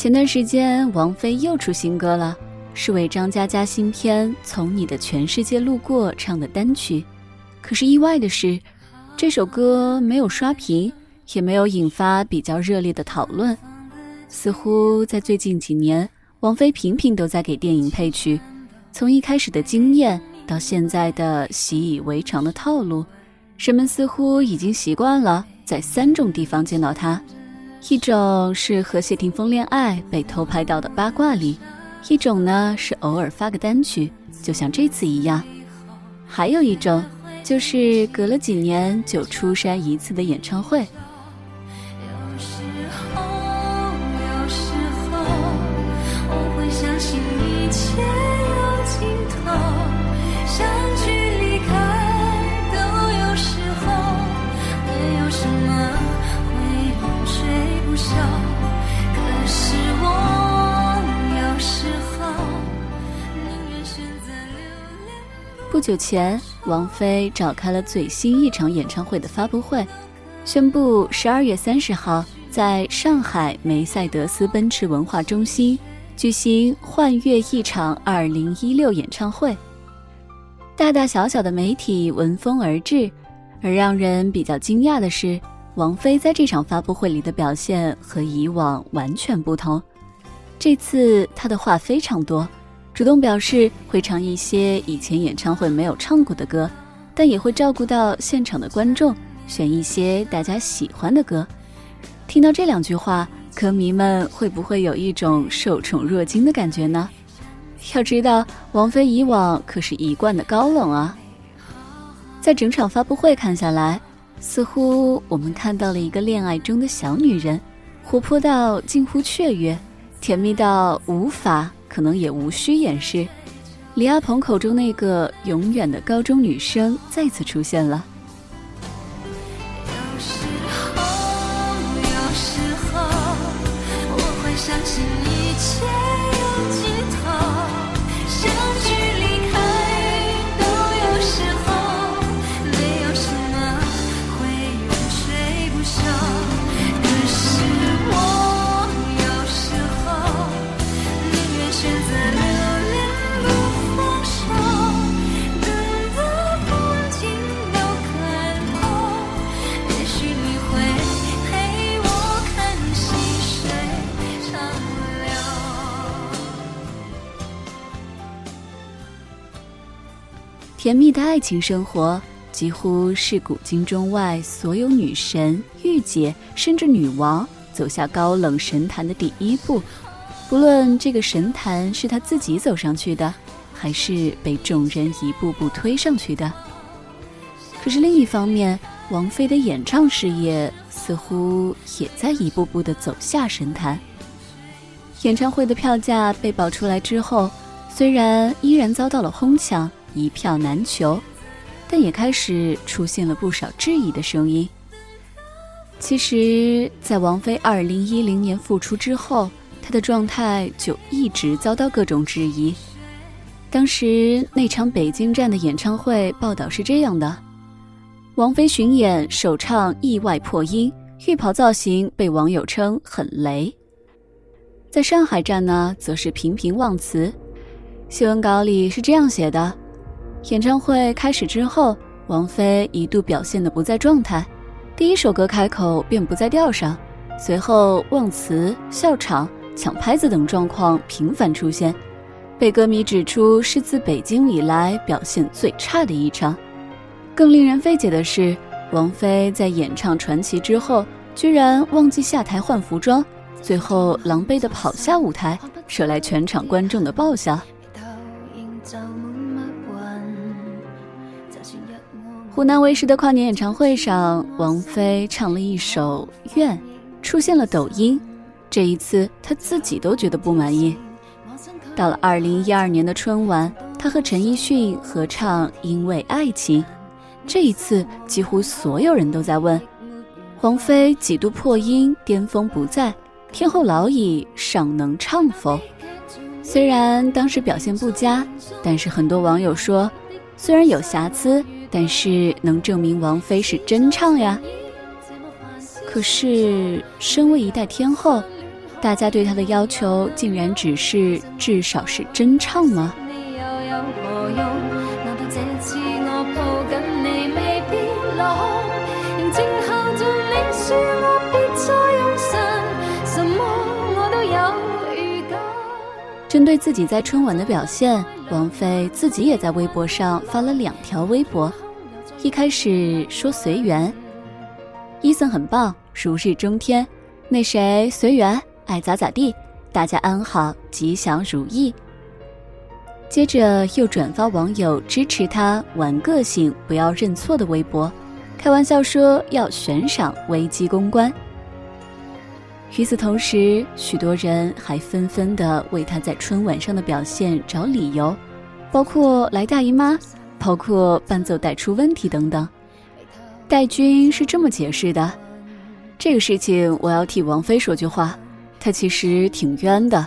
前段时间王菲又出新歌了，是为张嘉佳新片《从你的全世界路过》唱的单曲。可是意外的是，这首歌没有刷屏，也没有引发比较热烈的讨论。似乎在最近几年，王菲频频都在给电影配曲，从一开始的惊艳到现在的习以为常的套路，人们似乎已经习惯了在三种地方见到她：一种是和谢霆锋恋爱被偷拍到的八卦里，一种呢是偶尔发个单曲，就像这次一样，还有一种就是隔了几年就出山一次的演唱会。不久前，王菲召开了最新一场演唱会的发布会，宣布十二月三十号在上海梅赛德斯奔驰文化中心举行“幻乐一场”二零一六演唱会。大大小小的媒体闻风而至，而让人比较惊讶的是，王菲在这场发布会里的表现和以往完全不同。这次她的话非常多。主动表示会唱一些以前演唱会没有唱过的歌，但也会照顾到现场的观众，选一些大家喜欢的歌。听到这两句话，歌迷们会不会有一种受宠若惊的感觉呢？要知道，王菲以往可是一贯的高冷啊。在整场发布会看下来，似乎我们看到了一个恋爱中的小女人，活泼到近乎雀跃，甜蜜到无法。可能也无需掩饰，李亚鹏口中那个永远的高中女生再次出现了。甜蜜的爱情生活，几乎是古今中外所有女神、御姐，甚至女王走下高冷神坛的第一步。不论这个神坛是她自己走上去的，还是被众人一步步推上去的。可是另一方面，王菲的演唱事业似乎也在一步步的走下神坛。演唱会的票价被爆出来之后，虽然依然遭到了哄抢。一票难求，但也开始出现了不少质疑的声音。其实，在王菲二零一零年复出之后，她的状态就一直遭到各种质疑。当时那场北京站的演唱会报道是这样的：王菲巡演首唱意外破音，浴袍造型被网友称很雷。在上海站呢，则是频频忘词。新闻稿里是这样写的。演唱会开始之后，王菲一度表现的不在状态，第一首歌开口便不在调上，随后忘词、笑场、抢拍子等状况频繁出现，被歌迷指出是自北京以来表现最差的一场。更令人费解的是，王菲在演唱《传奇》之后，居然忘记下台换服装，最后狼狈的跑下舞台，惹来全场观众的爆笑。湖南卫视的跨年演唱会上，王菲唱了一首《愿》，出现了抖音。这一次，她自己都觉得不满意。到了二零一二年的春晚，她和陈奕迅合唱《因为爱情》。这一次，几乎所有人都在问：王菲几度破音，巅峰不在，天后老矣，尚能唱否？虽然当时表现不佳，但是很多网友说，虽然有瑕疵。但是能证明王菲是真唱呀。可是，身为一代天后，大家对她的要求竟然只是至少是真唱吗？针对自己在春晚的表现，王菲自己也在微博上发了两条微博。一开始说随缘，伊森很棒，如日中天。那谁随缘，爱咋咋地，大家安好，吉祥如意。接着又转发网友支持他玩个性，不要认错的微博，开玩笑说要悬赏危机公关。与此同时，许多人还纷纷的为他在春晚上的表现找理由，包括来大姨妈，包括伴奏带出问题等等。戴军是这么解释的：这个事情我要替王菲说句话，她其实挺冤的。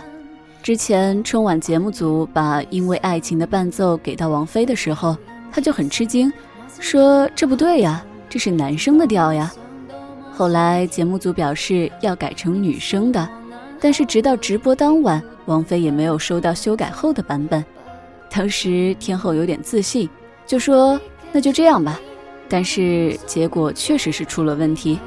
之前春晚节目组把《因为爱情》的伴奏给到王菲的时候，她就很吃惊，说这不对呀，这是男生的调呀。后来节目组表示要改成女生的，但是直到直播当晚，王菲也没有收到修改后的版本。当时天后有点自信，就说那就这样吧。但是结果确实是出了问题。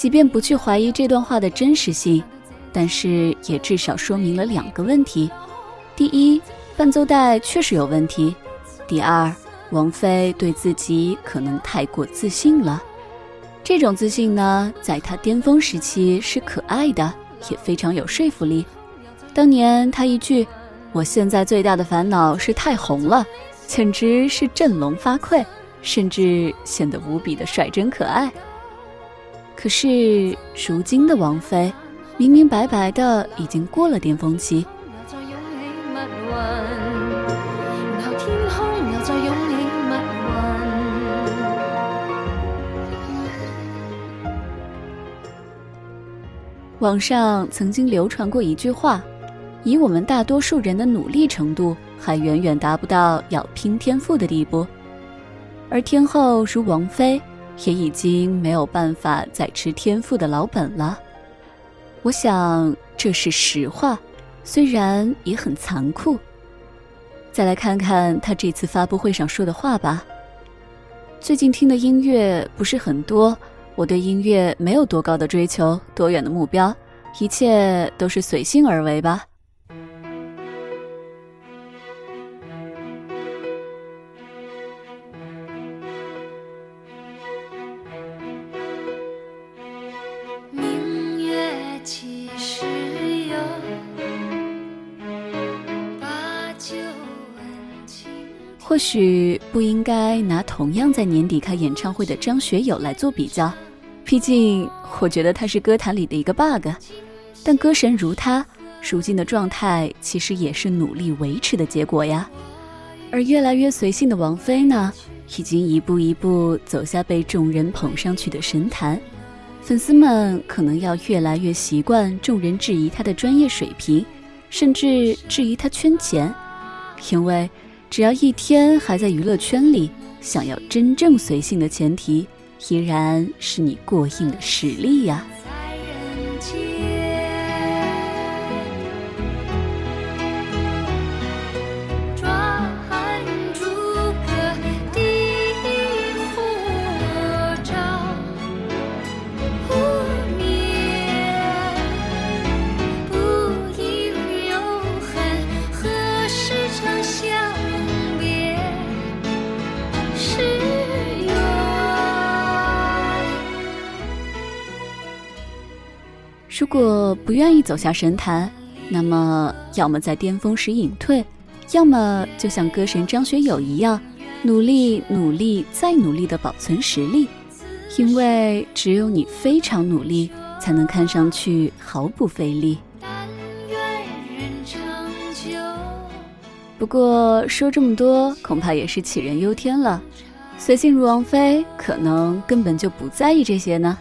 即便不去怀疑这段话的真实性，但是也至少说明了两个问题：第一，伴奏带确实有问题；第二，王菲对自己可能太过自信了。这种自信呢，在她巅峰时期是可爱的，也非常有说服力。当年她一句“我现在最大的烦恼是太红了”，简直是振聋发聩，甚至显得无比的率真可爱。可是，如今的王菲，明明白白的已经过了巅峰期。网上曾经流传过一句话：“以我们大多数人的努力程度，还远远达不到要拼天赋的地步。”而天后如王菲。也已经没有办法再吃天赋的老本了，我想这是实话，虽然也很残酷。再来看看他这次发布会上说的话吧。最近听的音乐不是很多，我对音乐没有多高的追求，多远的目标，一切都是随性而为吧。或许不应该拿同样在年底开演唱会的张学友来做比较，毕竟我觉得他是歌坛里的一个 bug。但歌神如他，如今的状态其实也是努力维持的结果呀。而越来越随性的王菲呢，已经一步一步走下被众人捧上去的神坛，粉丝们可能要越来越习惯众人质疑她的专业水平，甚至质疑她圈钱，因为。只要一天还在娱乐圈里，想要真正随性的前提，依然是你过硬的实力呀。如果不愿意走下神坛，那么要么在巅峰时隐退，要么就像歌神张学友一样，努力、努力再努力的保存实力。因为只有你非常努力，才能看上去毫不费力。不过说这么多，恐怕也是杞人忧天了。随性如王菲，可能根本就不在意这些呢。